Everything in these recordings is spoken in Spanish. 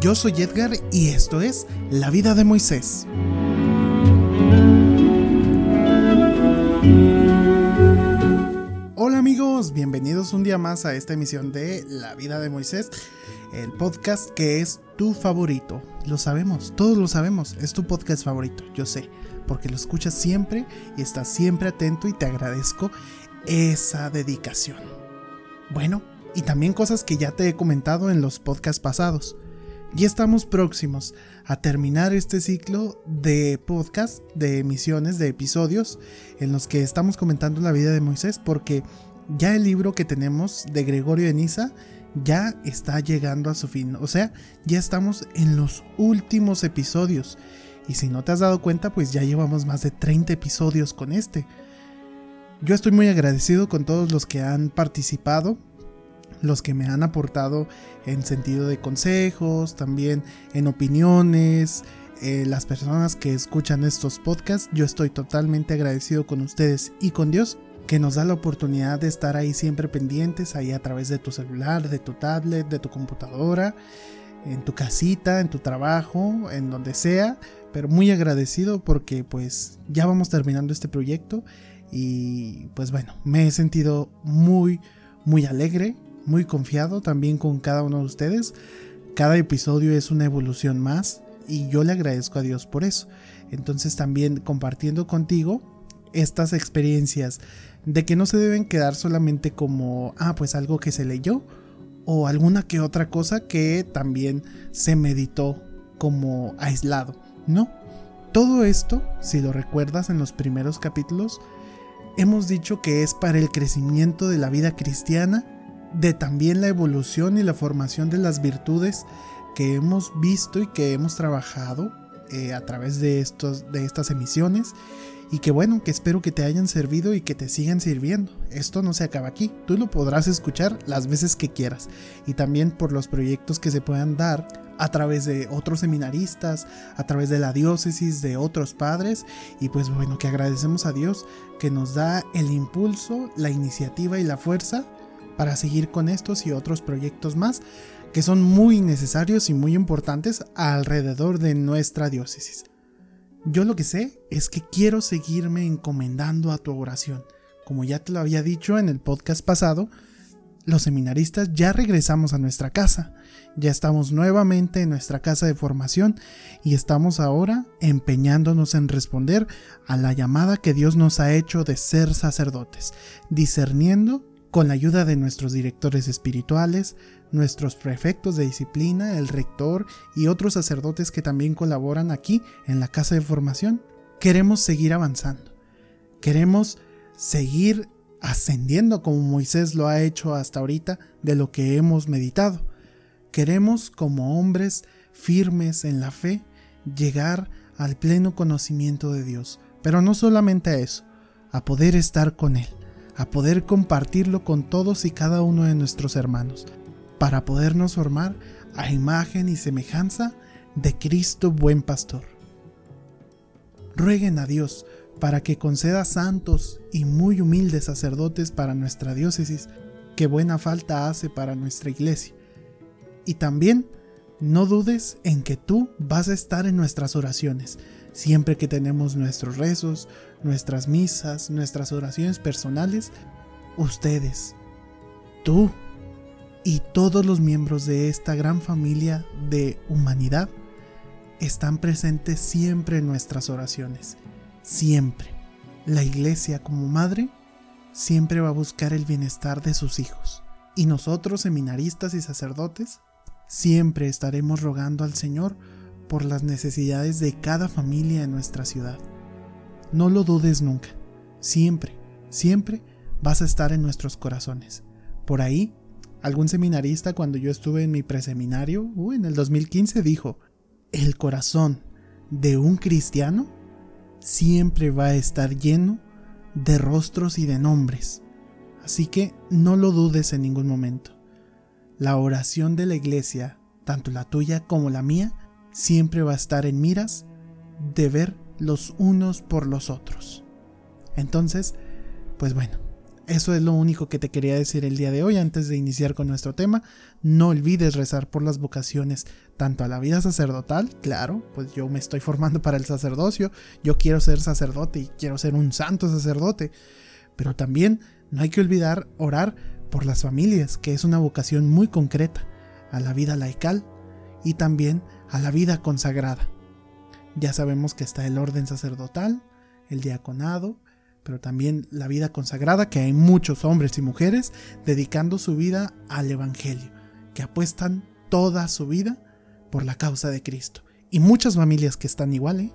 yo soy Edgar y esto es La vida de Moisés. Hola amigos, bienvenidos un día más a esta emisión de La vida de Moisés, el podcast que es tu favorito. Lo sabemos, todos lo sabemos, es tu podcast favorito, yo sé, porque lo escuchas siempre y estás siempre atento y te agradezco esa dedicación. Bueno, y también cosas que ya te he comentado en los podcasts pasados. Ya estamos próximos a terminar este ciclo de podcast, de emisiones, de episodios en los que estamos comentando la vida de Moisés porque ya el libro que tenemos de Gregorio de Niza ya está llegando a su fin. O sea, ya estamos en los últimos episodios. Y si no te has dado cuenta, pues ya llevamos más de 30 episodios con este. Yo estoy muy agradecido con todos los que han participado los que me han aportado en sentido de consejos, también en opiniones, eh, las personas que escuchan estos podcasts. Yo estoy totalmente agradecido con ustedes y con Dios que nos da la oportunidad de estar ahí siempre pendientes, ahí a través de tu celular, de tu tablet, de tu computadora, en tu casita, en tu trabajo, en donde sea, pero muy agradecido porque pues ya vamos terminando este proyecto y pues bueno, me he sentido muy, muy alegre, muy confiado también con cada uno de ustedes. Cada episodio es una evolución más y yo le agradezco a Dios por eso. Entonces también compartiendo contigo estas experiencias de que no se deben quedar solamente como, ah, pues algo que se leyó o alguna que otra cosa que también se meditó como aislado. No, todo esto, si lo recuerdas en los primeros capítulos, hemos dicho que es para el crecimiento de la vida cristiana de también la evolución y la formación de las virtudes que hemos visto y que hemos trabajado eh, a través de, estos, de estas emisiones. Y que bueno, que espero que te hayan servido y que te sigan sirviendo. Esto no se acaba aquí, tú lo podrás escuchar las veces que quieras. Y también por los proyectos que se puedan dar a través de otros seminaristas, a través de la diócesis, de otros padres. Y pues bueno, que agradecemos a Dios que nos da el impulso, la iniciativa y la fuerza para seguir con estos y otros proyectos más que son muy necesarios y muy importantes alrededor de nuestra diócesis. Yo lo que sé es que quiero seguirme encomendando a tu oración. Como ya te lo había dicho en el podcast pasado, los seminaristas ya regresamos a nuestra casa, ya estamos nuevamente en nuestra casa de formación y estamos ahora empeñándonos en responder a la llamada que Dios nos ha hecho de ser sacerdotes, discerniendo con la ayuda de nuestros directores espirituales, nuestros prefectos de disciplina, el rector y otros sacerdotes que también colaboran aquí en la casa de formación, queremos seguir avanzando. Queremos seguir ascendiendo como Moisés lo ha hecho hasta ahorita de lo que hemos meditado. Queremos como hombres firmes en la fe llegar al pleno conocimiento de Dios, pero no solamente a eso, a poder estar con Él a poder compartirlo con todos y cada uno de nuestros hermanos, para podernos formar a imagen y semejanza de Cristo buen pastor. Rueguen a Dios para que conceda santos y muy humildes sacerdotes para nuestra diócesis, que buena falta hace para nuestra iglesia. Y también no dudes en que tú vas a estar en nuestras oraciones, siempre que tenemos nuestros rezos, nuestras misas, nuestras oraciones personales, ustedes, tú y todos los miembros de esta gran familia de humanidad están presentes siempre en nuestras oraciones, siempre. La iglesia como madre siempre va a buscar el bienestar de sus hijos. Y nosotros, seminaristas y sacerdotes, siempre estaremos rogando al Señor por las necesidades de cada familia en nuestra ciudad. No lo dudes nunca. Siempre, siempre vas a estar en nuestros corazones. Por ahí, algún seminarista cuando yo estuve en mi preseminario, uh, en el 2015, dijo, el corazón de un cristiano siempre va a estar lleno de rostros y de nombres. Así que no lo dudes en ningún momento. La oración de la iglesia, tanto la tuya como la mía, siempre va a estar en miras de ver los unos por los otros. Entonces, pues bueno, Eso es lo único que te quería decir el día de hoy antes de iniciar con nuestro tema. No olvides rezar por las vocaciones, tanto a la vida sacerdotal, claro, pues yo me estoy formando para el sacerdocio, yo quiero ser sacerdote y quiero ser un santo sacerdote, pero también no hay que olvidar orar por las familias, que es una vocación muy concreta, a la vida laical y también a la vida consagrada. Ya sabemos que está el orden sacerdotal, el diaconado, pero también la vida consagrada, que hay muchos hombres y mujeres dedicando su vida al Evangelio, que apuestan toda su vida por la causa de Cristo. Y muchas familias que están igual, ¿eh?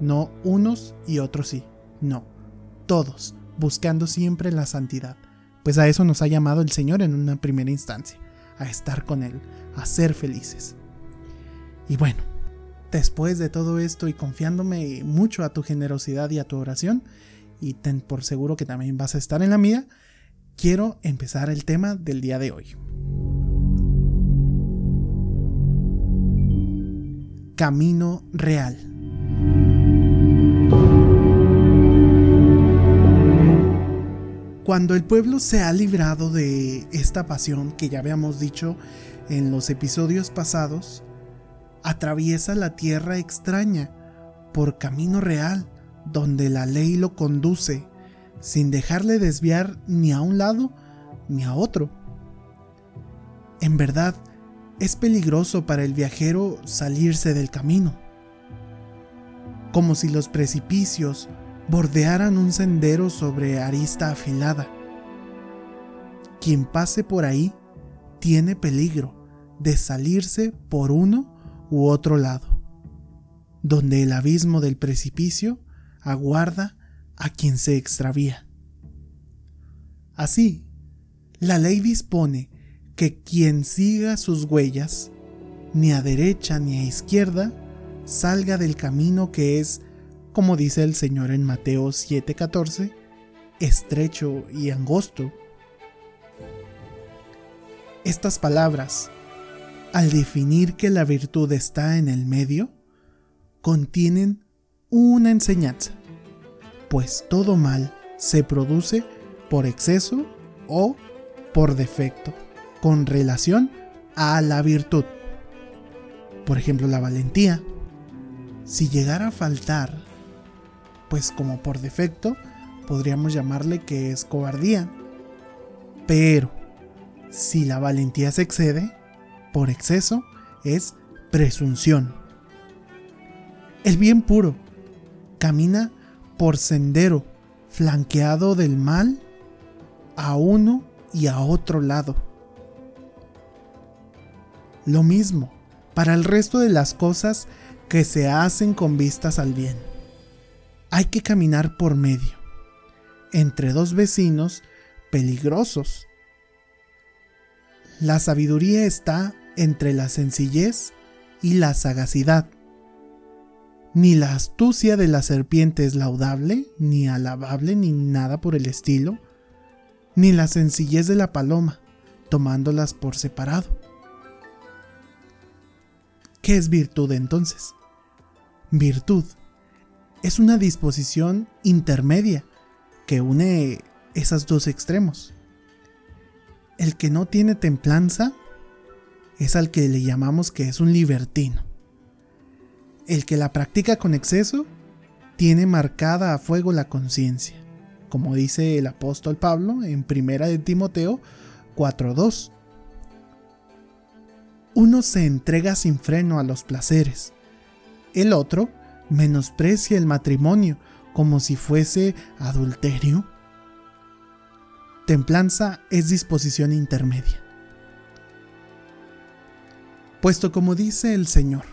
No unos y otros sí, no, todos, buscando siempre la santidad, pues a eso nos ha llamado el Señor en una primera instancia, a estar con Él, a ser felices. Y bueno, después de todo esto y confiándome mucho a tu generosidad y a tu oración, y ten por seguro que también vas a estar en la mía, quiero empezar el tema del día de hoy. Camino real. Cuando el pueblo se ha librado de esta pasión que ya habíamos dicho en los episodios pasados, atraviesa la tierra extraña por camino real donde la ley lo conduce sin dejarle desviar ni a un lado ni a otro. En verdad, es peligroso para el viajero salirse del camino, como si los precipicios bordearan un sendero sobre arista afilada. Quien pase por ahí tiene peligro de salirse por uno u otro lado, donde el abismo del precipicio aguarda a quien se extravía. Así, la ley dispone que quien siga sus huellas, ni a derecha ni a izquierda, salga del camino que es, como dice el Señor en Mateo 7:14, estrecho y angosto. Estas palabras, al definir que la virtud está en el medio, contienen una enseñanza, pues todo mal se produce por exceso o por defecto, con relación a la virtud. Por ejemplo, la valentía. Si llegara a faltar, pues como por defecto, podríamos llamarle que es cobardía. Pero, si la valentía se excede, por exceso, es presunción. El bien puro camina por sendero flanqueado del mal a uno y a otro lado. Lo mismo para el resto de las cosas que se hacen con vistas al bien. Hay que caminar por medio, entre dos vecinos peligrosos. La sabiduría está entre la sencillez y la sagacidad. Ni la astucia de la serpiente es laudable, ni alabable, ni nada por el estilo, ni la sencillez de la paloma, tomándolas por separado. ¿Qué es virtud entonces? Virtud es una disposición intermedia que une esos dos extremos. El que no tiene templanza es al que le llamamos que es un libertino. El que la practica con exceso tiene marcada a fuego la conciencia, como dice el apóstol Pablo en 1 de Timoteo 4:2. Uno se entrega sin freno a los placeres, el otro menosprecia el matrimonio como si fuese adulterio. Templanza es disposición intermedia. Puesto como dice el Señor,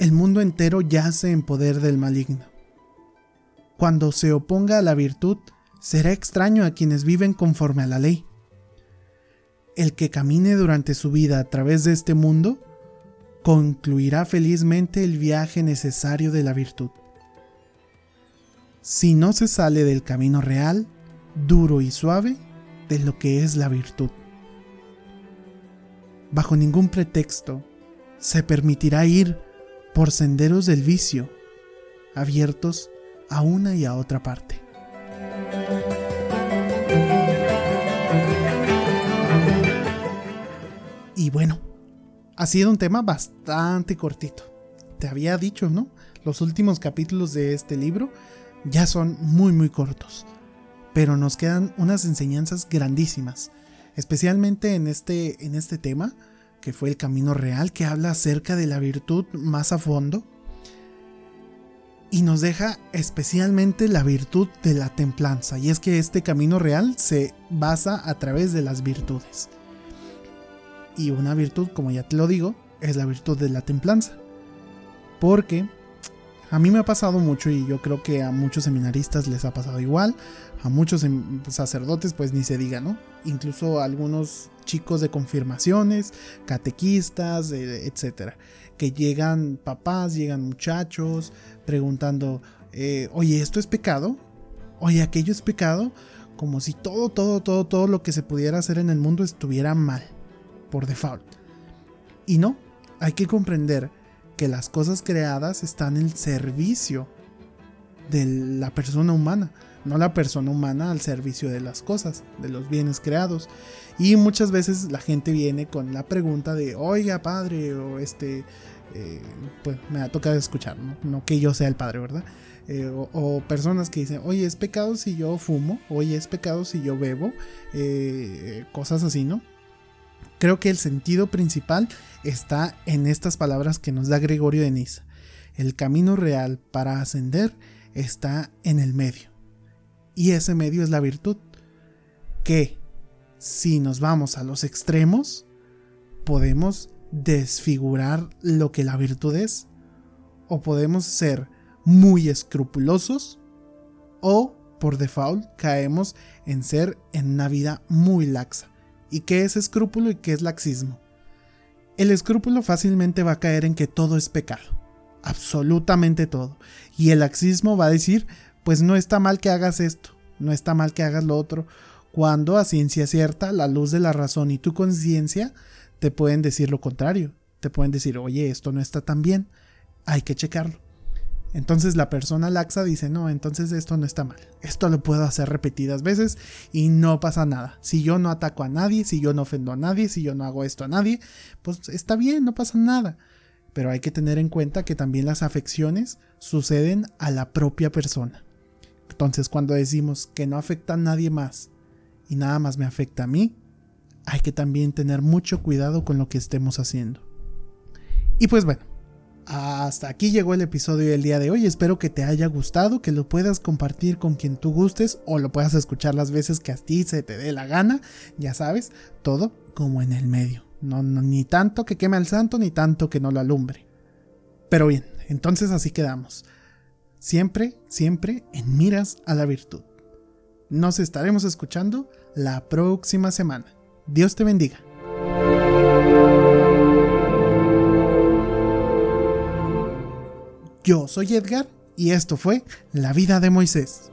el mundo entero yace en poder del maligno. Cuando se oponga a la virtud, será extraño a quienes viven conforme a la ley. El que camine durante su vida a través de este mundo, concluirá felizmente el viaje necesario de la virtud. Si no se sale del camino real, duro y suave, de lo que es la virtud bajo ningún pretexto, se permitirá ir por senderos del vicio, abiertos a una y a otra parte. Y bueno, ha sido un tema bastante cortito. Te había dicho, ¿no? Los últimos capítulos de este libro ya son muy muy cortos, pero nos quedan unas enseñanzas grandísimas especialmente en este, en este tema, que fue el camino real, que habla acerca de la virtud más a fondo, y nos deja especialmente la virtud de la templanza, y es que este camino real se basa a través de las virtudes. Y una virtud, como ya te lo digo, es la virtud de la templanza. Porque a mí me ha pasado mucho y yo creo que a muchos seminaristas les ha pasado igual, a muchos em, sacerdotes pues ni se diga, ¿no? Incluso a algunos chicos de confirmaciones, catequistas, eh, etcétera, que llegan papás, llegan muchachos preguntando, eh, oye, ¿esto es pecado? Oye, aquello es pecado, como si todo, todo, todo, todo lo que se pudiera hacer en el mundo estuviera mal, por default. Y no, hay que comprender que las cosas creadas están en servicio de la persona humana, no la persona humana al servicio de las cosas, de los bienes creados. Y muchas veces la gente viene con la pregunta de, oiga padre, o este, eh, pues me ha tocado escuchar, ¿no? que yo sea el padre, ¿verdad? Eh, o, personas que dicen, oye, es pecado si yo fumo, oye, es pecado si yo bebo, eh, cosas así, ¿no? Creo que el sentido principal está en estas palabras que nos da Gregorio de Niza. El camino real para ascender está en el medio. Y ese medio es la virtud. Que si nos vamos a los extremos, podemos desfigurar lo que la virtud es. O podemos ser muy escrupulosos. O por default caemos en ser en una vida muy laxa. ¿Y qué es escrúpulo y qué es laxismo? El escrúpulo fácilmente va a caer en que todo es pecado. Absolutamente todo. Y el laxismo va a decir, pues no está mal que hagas esto, no está mal que hagas lo otro, cuando a ciencia cierta la luz de la razón y tu conciencia te pueden decir lo contrario. Te pueden decir, oye, esto no está tan bien, hay que checarlo. Entonces la persona laxa dice, no, entonces esto no está mal. Esto lo puedo hacer repetidas veces y no pasa nada. Si yo no ataco a nadie, si yo no ofendo a nadie, si yo no hago esto a nadie, pues está bien, no pasa nada. Pero hay que tener en cuenta que también las afecciones suceden a la propia persona. Entonces cuando decimos que no afecta a nadie más y nada más me afecta a mí, hay que también tener mucho cuidado con lo que estemos haciendo. Y pues bueno, hasta aquí llegó el episodio del día de hoy. Espero que te haya gustado, que lo puedas compartir con quien tú gustes o lo puedas escuchar las veces que a ti se te dé la gana. Ya sabes, todo como en el medio. No, ni tanto que queme al santo, ni tanto que no lo alumbre. Pero bien, entonces así quedamos. Siempre, siempre en miras a la virtud. Nos estaremos escuchando la próxima semana. Dios te bendiga. Yo soy Edgar y esto fue La vida de Moisés.